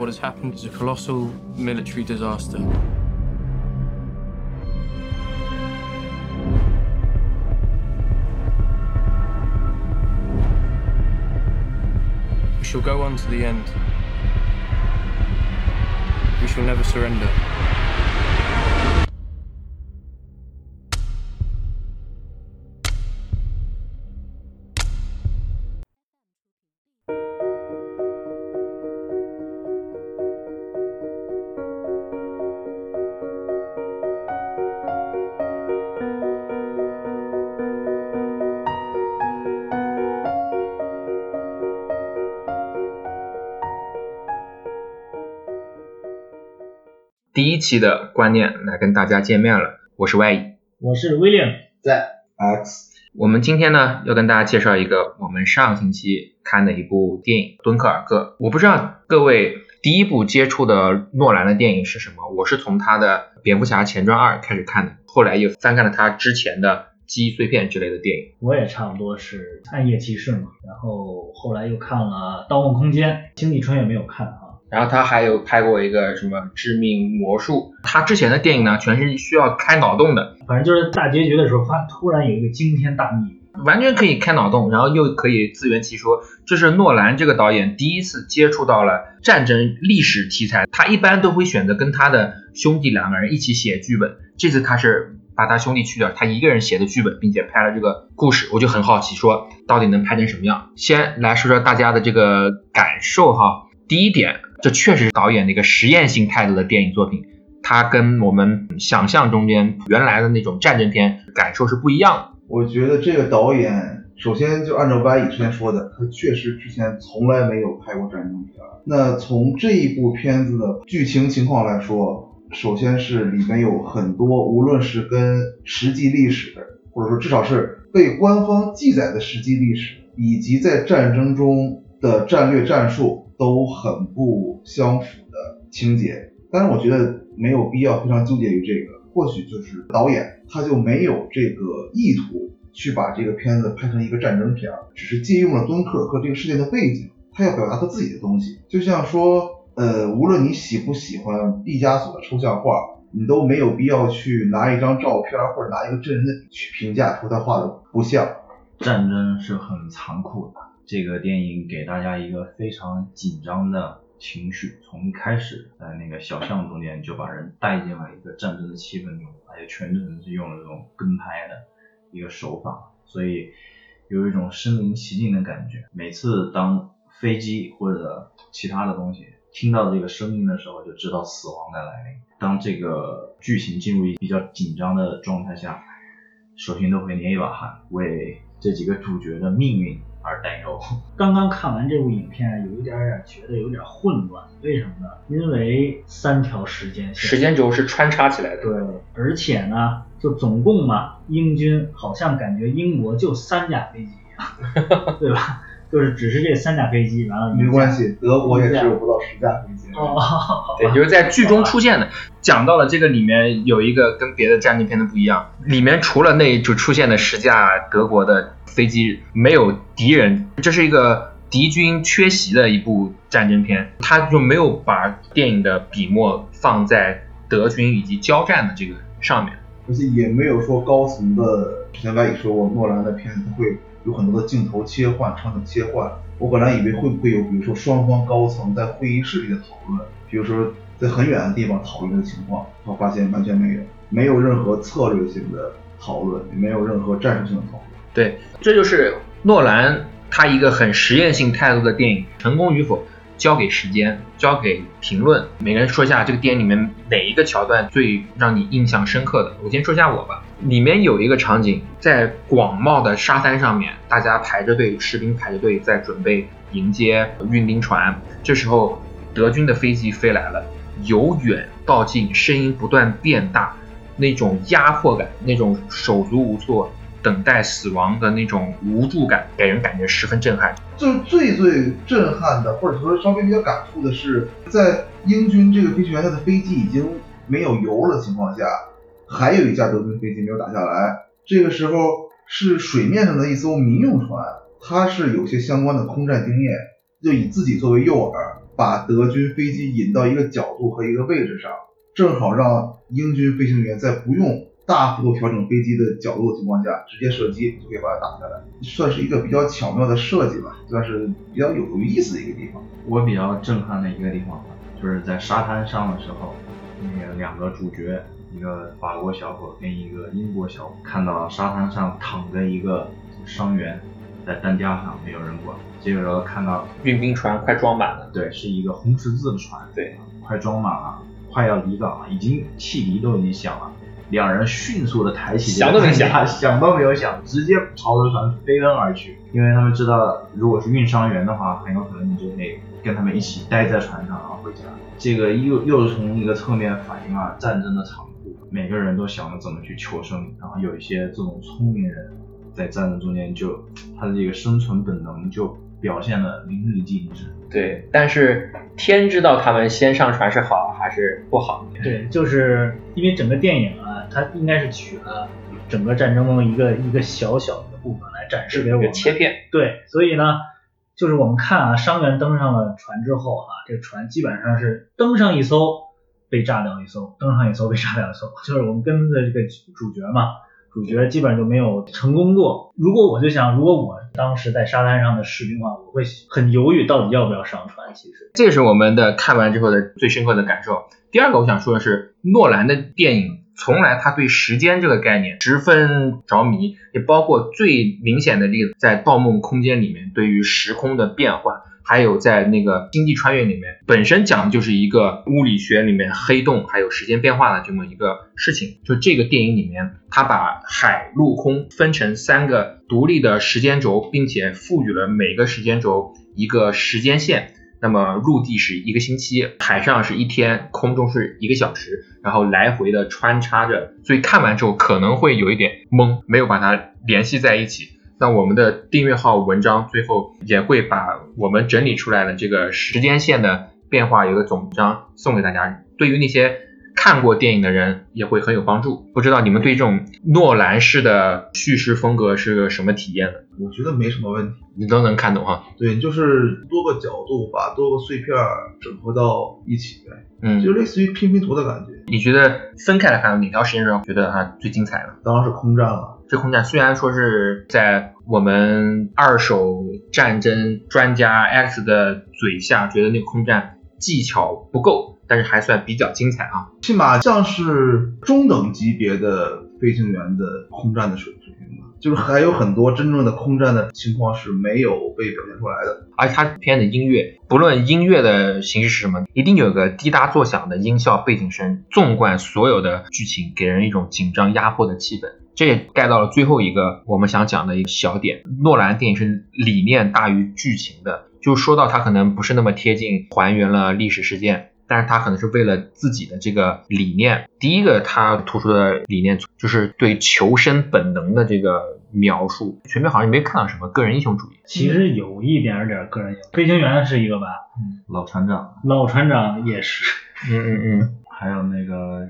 What has happened is a colossal military disaster. We shall go on to the end. We shall never surrender. 第一期的观念来跟大家见面了，我是 Y，我是 William，在 X，我们今天呢要跟大家介绍一个我们上星期看的一部电影《敦刻尔克》。我不知道各位第一部接触的诺兰的电影是什么，我是从他的《蝙蝠侠前传二》开始看的，后来又翻看了他之前的记忆碎片之类的电影。我也差不多是暗夜骑士嘛，然后后来又看了《盗梦空间》，《星际穿越》没有看啊。然后他还有拍过一个什么《致命魔术》，他之前的电影呢，全是需要开脑洞的，反正就是大结局的时候，发突然有一个惊天大秘密，完全可以开脑洞，然后又可以自圆其说。这是诺兰这个导演第一次接触到了战争历史题材，他一般都会选择跟他的兄弟两个人一起写剧本，这次他是把他兄弟去掉，他一个人写的剧本，并且拍了这个故事，我就很好奇，说到底能拍成什么样？先来说说大家的这个感受哈。第一点，这确实是导演的一个实验性态度的电影作品，它跟我们想象中间原来的那种战争片感受是不一样的。我觉得这个导演，首先就按照歪乙之前说的，他确实之前从来没有拍过战争片。那从这一部片子的剧情情况来说，首先是里面有很多，无论是跟实际历史，或者说至少是被官方记载的实际历史，以及在战争中的战略战术。都很不相符的情节，但是我觉得没有必要非常纠结于这个，或许就是导演他就没有这个意图去把这个片子拍成一个战争片，只是借用了敦刻尔克这个事件的背景，他要表达他自己的东西。就像说，呃，无论你喜不喜欢毕加索的抽象画，你都没有必要去拿一张照片或者拿一个真人的去评价说他画的不像。战争是很残酷的。这个电影给大家一个非常紧张的情绪，从一开始在那个小巷中间就把人带进了一个战争的气氛中，而且全程是用了这种跟拍的一个手法，所以有一种身临其境的感觉。每次当飞机或者其他的东西听到这个声音的时候，就知道死亡的来临。当这个剧情进入一比较紧张的状态下，首先都会捏一把汗，为这几个主角的命运。而担忧。刚刚看完这部影片，有一点点觉得有点混乱，为什么呢？因为三条时间线，时间轴是穿插起来的。对，而且呢，就总共嘛，英军好像感觉英国就三架飞机一样，对吧？就是只是这三架飞机，完了没关系，德国也只有不到十架飞机。哦，对，就是在剧中出现的，讲到了这个里面有一个跟别的战争片的不一样，里面除了那就出现的十架德国的飞机，没有敌人，这是一个敌军缺席的一部战争片，他就没有把电影的笔墨放在德军以及交战的这个上面，而且也没有说高层的，之前也说过诺兰的片子会。有很多的镜头切换、场景切换，我本来以为会不会有，比如说双方高层在会议室里的讨论，比如说在很远的地方讨论的情况，我发现完全没有，没有任何策略性的讨论，也没有任何战术性的讨论。对，这就是诺兰他一个很实验性态度的电影，成功与否。交给时间，交给评论。每个人说一下这个电影里面哪一个桥段最让你印象深刻的。我先说一下我吧。里面有一个场景，在广袤的沙滩上面，大家排着队，士兵排着队在准备迎接运兵船。这时候，德军的飞机飞来了，由远到近，声音不断变大，那种压迫感，那种手足无措。等待死亡的那种无助感，给人感觉十分震撼。就是最最震撼的，或者说稍微比较感触的是，在英军这个飞行员他的飞机已经没有油了的情况下，还有一架德军飞机没有打下来。这个时候是水面上的一艘民用船，它是有些相关的空战经验，就以自己作为诱饵，把德军飞机引到一个角度和一个位置上，正好让英军飞行员在不用大幅度调整飞机的角度的情况下，直接射击就可以把它打下来，算是一个比较巧妙的设计吧，算是比较有有意思的一个地方。我比较震撼的一个地方吧，就是在沙滩上的时候，那个两个主角，一个法国小伙跟一个英国小伙，看到沙滩上躺着一个伤员，在担架上没有人管，这个时候看到运兵船快装满了，对，是一个红十字的船，对，快装满了，快要离港了，已经汽笛都已经响了，两人迅速的抬起这个响都没想，想都没有想，直接朝着船飞奔而去，因为他们知道，如果是运伤员的话，很有可能你就得跟他们一起待在船上，然后回家。这个又 又从一个侧面反映了战争的残酷，每个人都想着怎么去求生，然后有一些这种聪明人，在战争中间就他的这个生存本能就表现的淋漓尽致。对，但是天知道他们先上船是好还是不好。对，就是因为整个电影啊，它应该是取了整个战争中一个一个小小的部分来展示给我们切片，对，所以呢，就是我们看啊，伤员登上了船之后啊，这个船基本上是登上一艘被炸掉一艘，登上一艘被炸掉一艘，就是我们跟着这个主角嘛，主角基本上就没有成功过。如果我就想，如果我当时在沙滩上的士兵的话，我会很犹豫到底要不要上船。其实，这是我们的看完之后的最深刻的感受。第二个我想说的是，诺兰的电影从来他对时间这个概念十分着迷，也包括最明显的例子，在《盗梦空间》里面对于时空的变换，还有在那个《星际穿越》里面，本身讲的就是一个物理学里面黑洞还有时间变化的这么一个事情。就这个电影里面，他把海陆空分成三个独立的时间轴，并且赋予了每个时间轴一个时间线。那么陆地是一个星期，海上是一天，空中是一个小时，然后来回的穿插着，所以看完之后可能会有一点懵，没有把它联系在一起。那我们的订阅号文章最后也会把我们整理出来的这个时间线的变化有个总章送给大家，对于那些看过电影的人也会很有帮助。不知道你们对这种诺兰式的叙事风格是个什么体验呢？我觉得没什么问题。你都能看懂哈？对，就是多个角度把多个碎片儿整合到一起呗，嗯，就类似于拼拼图的感觉。你觉得分开来看哪条时间轴觉得它最精彩呢？当然是空战了。这空战虽然说是在我们二手战争专家 X 的嘴下，觉得那个空战技巧不够，但是还算比较精彩啊。起码像是中等级别的飞行员的空战的水水平吧，就是还有很多真正的空战的情况是没有被表现出来的。而且它片的音乐，不论音乐的形式是什么，一定有个滴答作响的音效背景声，纵贯所有的剧情，给人一种紧张压迫的气氛。这也盖到了最后一个我们想讲的一个小点。诺兰电影是理念大于剧情的，就说到他可能不是那么贴近还原了历史事件，但是他可能是为了自己的这个理念。第一个他突出的理念就是对求生本能的这个描述，前面好像没看到什么个人英雄主义。其实有一点点个人英雄，飞行员是一个吧，嗯老船长，老船长也是。嗯嗯嗯，还有那个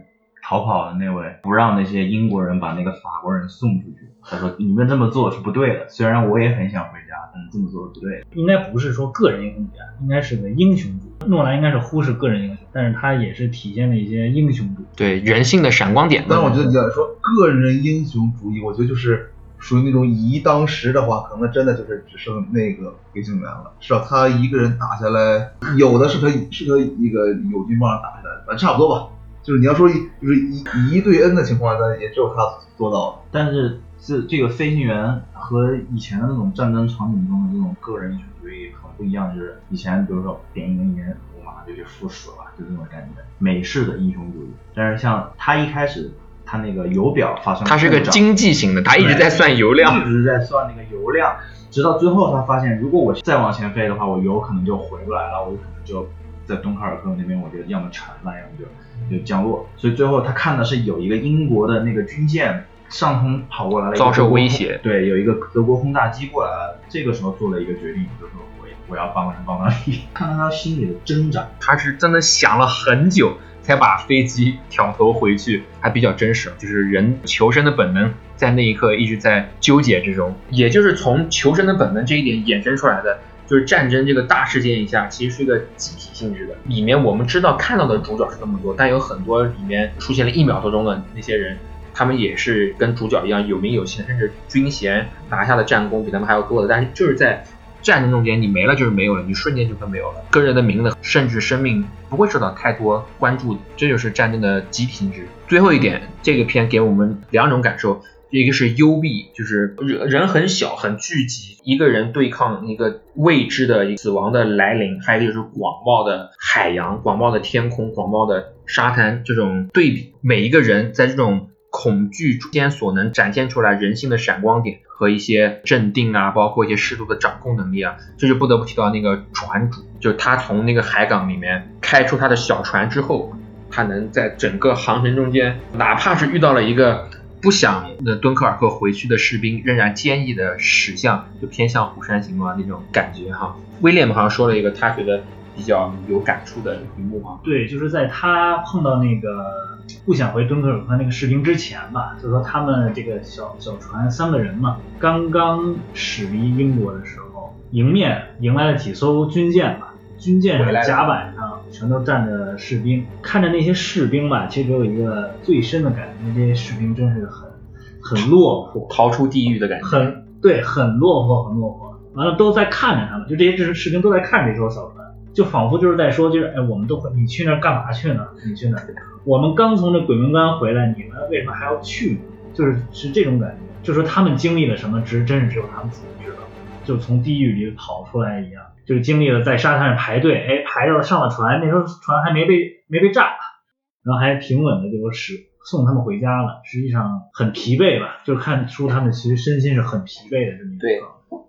逃跑的那位，不让那些英国人把那个法国人送出去。他说：“你们这么做是不对的，虽然我也很想回家，但是这么做是不对的。应该不是说个人英雄主义，应该是个英雄主义。诺兰应该是忽视个人英雄，但是他也是体现了一些英雄主义。对人性的闪光点。但是我觉得你要说个人英雄主义，我觉得就是属于那种以一当十的话，可能真的就是只剩那个飞行员了。是吧？他一个人打下来，有的是他是他一个友军帮他打下来的，反正差不多吧。就是你要说就是以以一对 N 的情况下，也只有他做到了。但是这这个飞行员和以前的那种战争场景中的这种个人英雄主义很不一样，就是以前比如说点一根烟，我马上就去赴死了，就这种感觉，美式的英雄主义。但是像他一开始他那个油表发生了他是个经济型的，他一直在算油量。一直在算那个油量，直到最后他发现，如果我再往前飞的话，我油可能就回不来了，我可能就在敦刻尔克那边，我觉得要么沉了，要么就就降落。所以最后他看的是有一个英国的那个军舰上空跑过来了，遭受威胁对，有一个德国轰炸机过来了，这个时候做了一个决定，就是说我我要帮人帮到你，看到他心里的挣扎。他是真的想了很久才把飞机挑头回去，还比较真实，就是人求生的本能在那一刻一直在纠结之中，也就是从求生的本能这一点衍生出来的，就是战争这个大事件一下，其实是一个集体性质的。里面我们知道看到的主角是那么多，但有很多里面出现了一秒多钟的那些人，他们也是跟主角一样有名有姓，甚至军衔拿下的战功比他们还要多的。但是就是在战争中间，你没了就是没有了，你瞬间就会没有了，个人的名字甚至生命不会受到太多关注，这就是战争的集体性质。最后一点，这个片给我们两种感受。一个是幽闭，就是人人很小很聚集，一个人对抗一个未知的死亡的来临，还有一个就是广袤的海洋、广袤的天空、广袤的沙滩这种对比，每一个人在这种恐惧之间所能展现出来人性的闪光点和一些镇定啊，包括一些适度的掌控能力啊，这就不得不提到那个船主，就是他从那个海港里面开出他的小船之后，他能在整个航程中间，哪怕是遇到了一个。不想那敦刻尔克回去的士兵仍然坚毅的驶向，就偏向虎山行啊那种感觉哈。威廉好像说了一个他觉得比较有感触的一幕啊。对，就是在他碰到那个不想回敦刻尔克那个士兵之前吧，就是说他们这个小小船三个人嘛，刚刚驶离英国的时候，迎面迎来了几艘军舰吧。军舰上甲板上全都站着士兵，看着那些士兵吧，其实给我一个最深的感觉，这些士兵真是很很落魄，逃出地狱的感觉，很对，很落魄，很落魄。完了都在看着他们，就这些士士兵都在看这艘小船，就仿佛就是在说，就是哎，我们都会，你去那儿干嘛去呢？你去那儿，我们刚从这鬼门关回来，你们为什么还要去呢？就是是这种感觉，就说他们经历了什么，只真是只有他们自己知道，就从地狱里跑出来一样。就是经历了在沙滩上排队，哎，排到上了船，那时候船还没被没被炸，然后还平稳的就使送他们回家了。实际上很疲惫吧，就是看出他们其实身心是很疲惫的这么一个。对，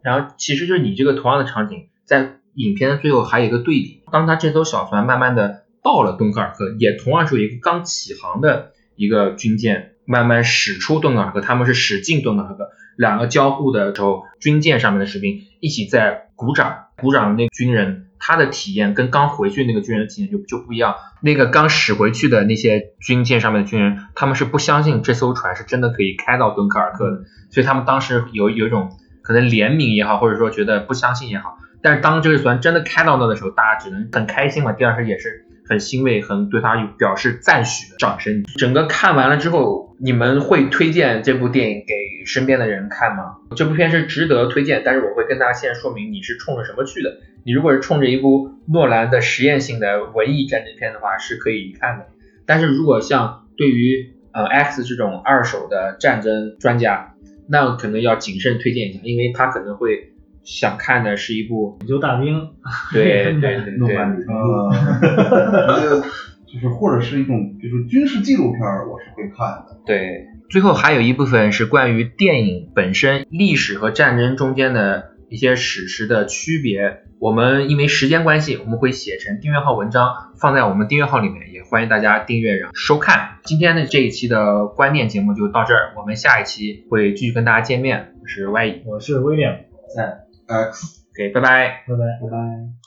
然后其实就是你这个同样的场景，在影片的最后还有一个对比，当他这艘小船慢慢的到了敦刻尔克，也同样是有一个刚起航的一个军舰慢慢驶出敦刻尔克，他们是驶进敦刻尔克，两个交互的时候，军舰上面的士兵一起在鼓掌。鼓掌的那个军人，他的体验跟刚回去那个军人的体验就就不一样。那个刚驶回去的那些军舰上面的军人，他们是不相信这艘船是真的可以开到敦刻尔克的，所以他们当时有有一种可能怜悯也好，或者说觉得不相信也好。但是当这艘船真的开到那的时候，大家只能很开心嘛。第二是也是很欣慰，很对他有表示赞许的掌声。整个看完了之后，你们会推荐这部电影给身边的人看吗？这部片是值得推荐，但是我会跟大家先说明你是冲着什么去的。你如果是冲着一部诺兰的实验性的文艺战争片的话，是可以看的。但是如果像对于呃 X 这种二手的战争专家，那可能要谨慎推荐一下，因为他可能会。想看的是一部拯救大兵，对对对对，呃，就是或者是一种就是军事纪录片，我是会看的。对，最后还有一部分是关于电影本身历史和战争中间的一些史实的区别。我们因为时间关系，我们会写成订阅号文章放在我们订阅号里面，也欢迎大家订阅然后收看。今天的这一期的观念节目就到这儿，我们下一期会继续跟大家见面。我是 Y，我是威廉，在。X，给，拜拜，拜拜，拜拜。